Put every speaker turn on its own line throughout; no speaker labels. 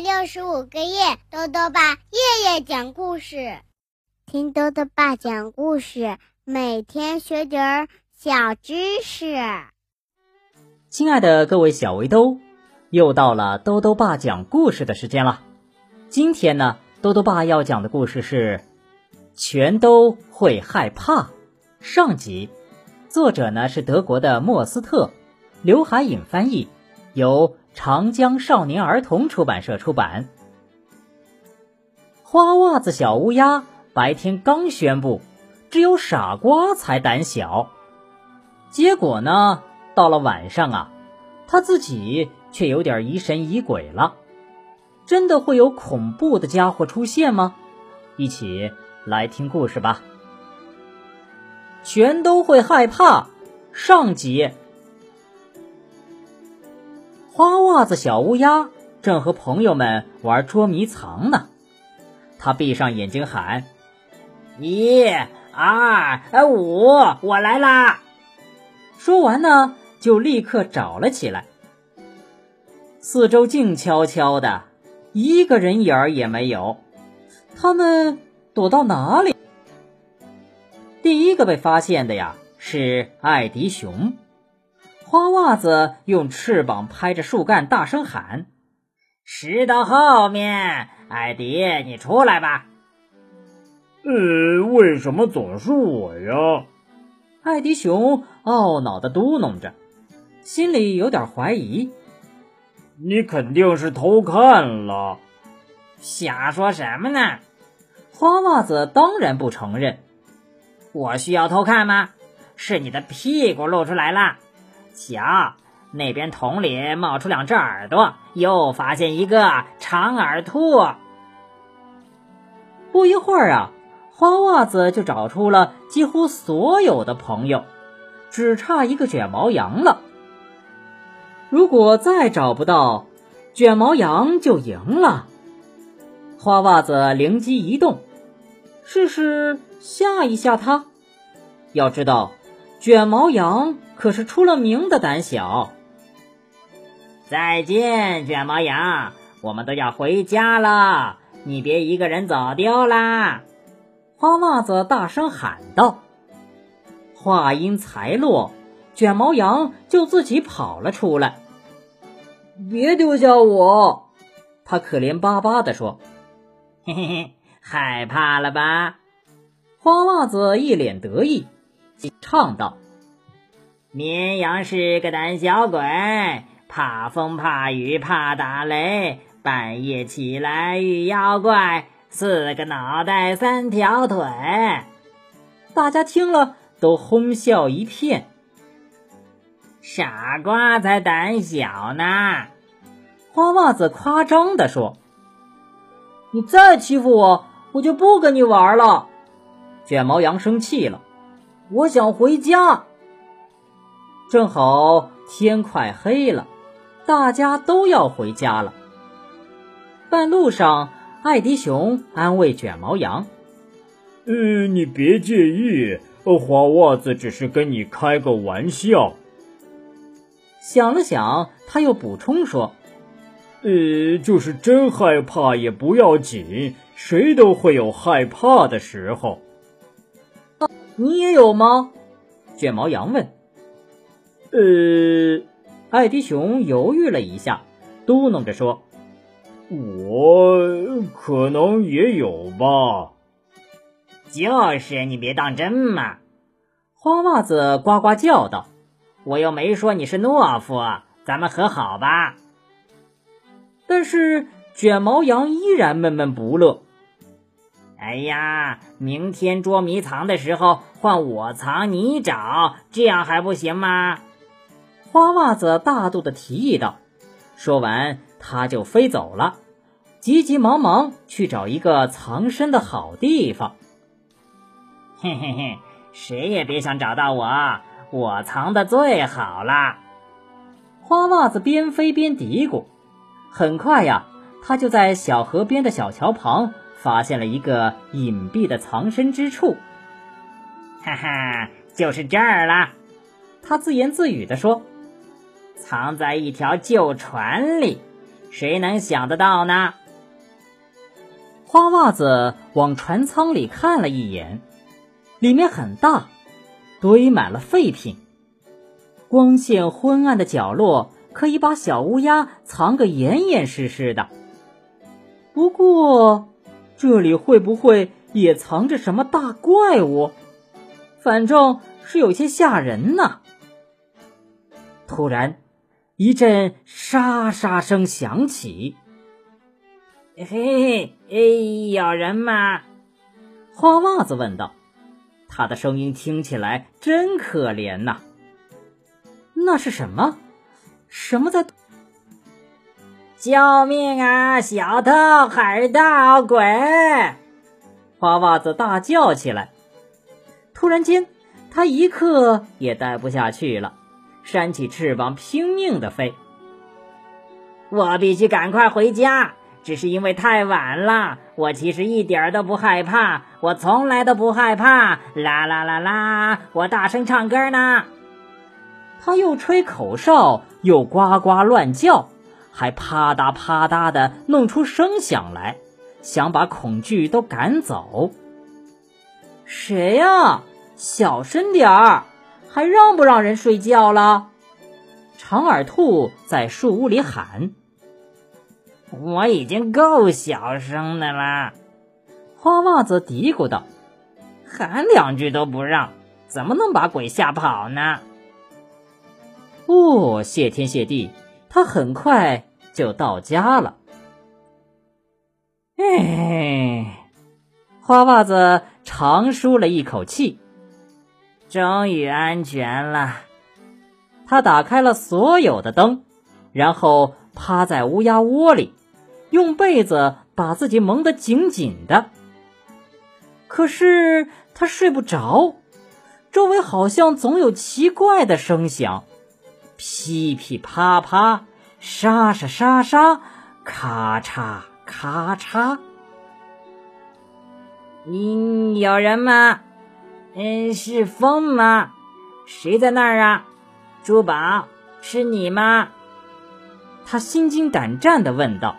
六十五个夜，豆豆爸夜夜讲故事，听豆豆爸讲故事，每天学点儿小知识。
亲爱的各位小围兜，又到了豆豆爸讲故事的时间了。今天呢，豆豆爸要讲的故事是《全都会害怕》上集，作者呢是德国的莫斯特，刘海颖翻译，由。长江少年儿童出版社出版。花袜子小乌鸦白天刚宣布，只有傻瓜才胆小。结果呢，到了晚上啊，他自己却有点疑神疑鬼了。真的会有恐怖的家伙出现吗？一起来听故事吧。全都会害怕。上集。花袜子小乌鸦正和朋友们玩捉迷藏呢，他闭上眼睛喊：“
一、二、五，我来啦！”
说完呢，就立刻找了起来。四周静悄悄的，一个人影儿也没有。他们躲到哪里？第一个被发现的呀，是艾迪熊。花袜子用翅膀拍着树干，大声喊：“
石头后面，艾迪，你出来吧！”“
呃，为什么总是我呀？”
艾迪熊懊恼的嘟囔着，心里有点怀疑。
“你肯定是偷看了。”“
瞎说什么呢？”
花袜子当然不承认。
“我需要偷看吗？是你的屁股露出来了。”瞧，那边桶里冒出两只耳朵，又发现一个长耳兔。
不一会儿啊，花袜子就找出了几乎所有的朋友，只差一个卷毛羊了。如果再找不到，卷毛羊就赢了。花袜子灵机一动，试试吓一吓他。要知道，卷毛羊。可是出了名的胆小。
再见，卷毛羊，我们都要回家了，你别一个人走丢啦！
花袜子大声喊道。话音才落，卷毛羊就自己跑了出来。别丢下我！他可怜巴巴地说：“
嘿嘿嘿，害怕了吧？”
花袜子一脸得意，唱道。
绵羊是个胆小鬼，怕风怕雨怕打雷，半夜起来遇妖怪，四个脑袋三条腿。
大家听了都哄笑一片。
傻瓜才胆小呢！
花袜子夸张地说：“你再欺负我，我就不跟你玩了。”卷毛羊生气了，我想回家。正好天快黑了，大家都要回家了。半路上，艾迪熊安慰卷毛羊：“
呃，你别介意，花袜子只是跟你开个玩笑。”
想了想，他又补充说：“
呃，就是真害怕也不要紧，谁都会有害怕的时候。”
你也有吗？卷毛羊问。
呃，
艾迪熊犹豫了一下，嘟囔着说：“
我可能也有吧。”
就是你别当真嘛！
花袜子呱呱叫道：“
我又没说你是懦夫，咱们和好吧。”
但是卷毛羊依然闷闷不乐。
哎呀，明天捉迷藏的时候换我藏你找，这样还不行吗？
花袜子大度的提议道：“说完，他就飞走了，急急忙忙去找一个藏身的好地方。”
嘿嘿嘿，谁也别想找到我，我藏的最好啦。
花袜子边飞边嘀咕。很快呀，他就在小河边的小桥旁发现了一个隐蔽的藏身之处。
哈哈，就是这儿了。
他自言自语地说。
藏在一条旧船里，谁能想得到呢？
花袜子往船舱里看了一眼，里面很大，堆满了废品。光线昏暗的角落可以把小乌鸦藏个严严实实的。不过，这里会不会也藏着什么大怪物？反正是有些吓人呢。突然，一阵沙沙声响起。
嘿嘿，哎，有人吗？
花袜子问道。他的声音听起来真可怜呐。那是什么？什么在？
救命啊！小偷、海盗、鬼！
花袜子大叫起来。突然间，他一刻也待不下去了，扇起翅膀拼命的飞。
我必须赶快回家。只是因为太晚了，我其实一点都不害怕，我从来都不害怕。啦啦啦啦，我大声唱歌呢。
他又吹口哨，又呱呱乱叫，还啪嗒啪嗒的弄出声响来，想把恐惧都赶走。谁呀？小声点儿，还让不让人睡觉了？长耳兔在树屋里喊。
我已经够小声的啦，
花袜子嘀咕道：“
喊两句都不让，怎么能把鬼吓跑呢？”
哦，谢天谢地，他很快就到家了。哎，花袜子长舒了一口气，
终于安全了。
他打开了所有的灯，然后趴在乌鸦窝里。用被子把自己蒙得紧紧的，可是他睡不着，周围好像总有奇怪的声响，噼噼啪啪，沙沙沙沙，咔嚓咔嚓。
嗯，有人吗？嗯，是风吗？谁在那儿啊？珠宝，是你吗？
他心惊胆战地问道。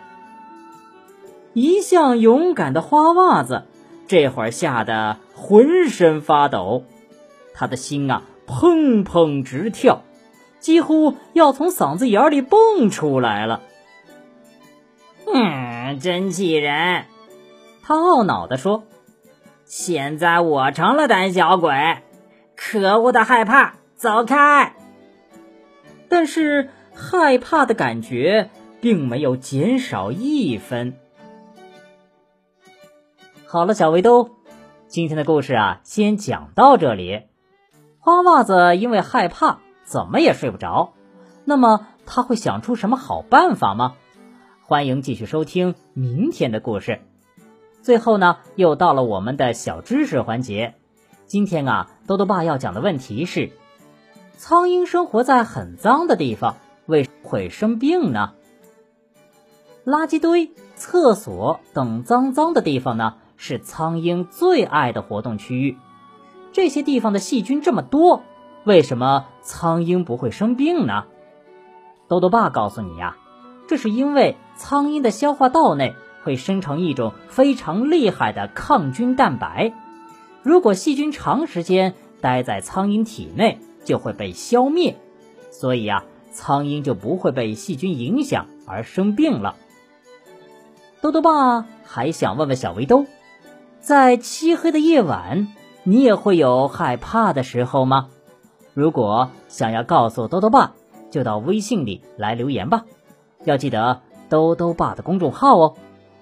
一向勇敢的花袜子，这会儿吓得浑身发抖，他的心啊砰砰直跳，几乎要从嗓子眼里蹦出来了。
嗯，真气人！
他懊恼地说：“
现在我成了胆小鬼，可恶的害怕，走开！”
但是害怕的感觉并没有减少一分。好了，小围兜，今天的故事啊，先讲到这里。花袜子因为害怕，怎么也睡不着。那么他会想出什么好办法吗？欢迎继续收听明天的故事。最后呢，又到了我们的小知识环节。今天啊，豆豆爸要讲的问题是：苍蝇生活在很脏的地方，为什么会生病呢？垃圾堆、厕所等脏脏的地方呢？是苍蝇最爱的活动区域，这些地方的细菌这么多，为什么苍蝇不会生病呢？豆豆爸告诉你呀，这是因为苍蝇的消化道内会生成一种非常厉害的抗菌蛋白，如果细菌长时间待在苍蝇体内，就会被消灭，所以呀，苍蝇就不会被细菌影响而生病了。豆豆爸还想问问小围兜。在漆黑的夜晚，你也会有害怕的时候吗？如果想要告诉兜兜爸，就到微信里来留言吧。要记得兜兜爸的公众号哦，